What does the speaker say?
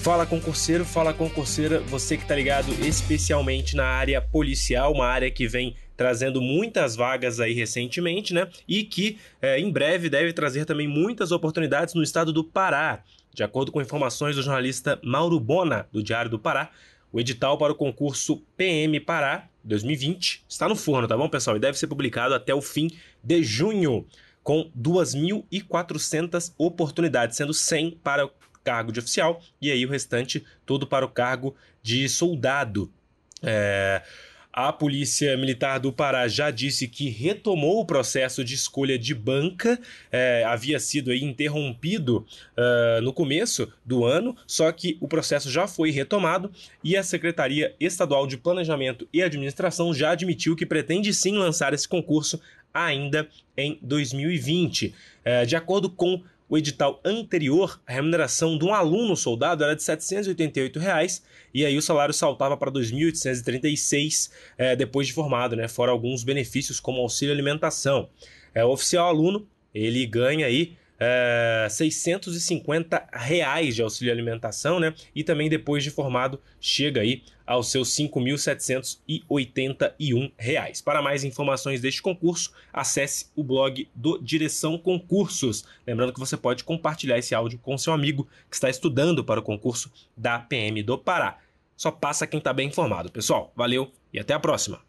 Fala concurseiro, fala concurseira, você que tá ligado especialmente na área policial, uma área que vem trazendo muitas vagas aí recentemente, né? E que é, em breve deve trazer também muitas oportunidades no estado do Pará. De acordo com informações do jornalista Mauro Bona, do Diário do Pará, o edital para o concurso PM Pará 2020 está no forno, tá bom, pessoal? E deve ser publicado até o fim de junho, com 2.400 oportunidades, sendo 100 para o cargo de oficial e aí o restante todo para o cargo de soldado. É, a Polícia Militar do Pará já disse que retomou o processo de escolha de banca, é, havia sido aí interrompido uh, no começo do ano, só que o processo já foi retomado e a Secretaria Estadual de Planejamento e Administração já admitiu que pretende sim lançar esse concurso ainda em 2020. É, de acordo com o edital anterior, a remuneração de um aluno soldado era de 788 reais, e aí o salário saltava para 2.836 é, depois de formado, né? Fora alguns benefícios como auxílio alimentação. É, o oficial aluno ele ganha aí é, 650 reais de auxílio alimentação, né? E também depois de formado chega aí aos seus 5.781 reais. Para mais informações deste concurso, acesse o blog do Direção Concursos. Lembrando que você pode compartilhar esse áudio com seu amigo que está estudando para o concurso da PM do Pará. Só passa quem está bem informado, pessoal. Valeu e até a próxima.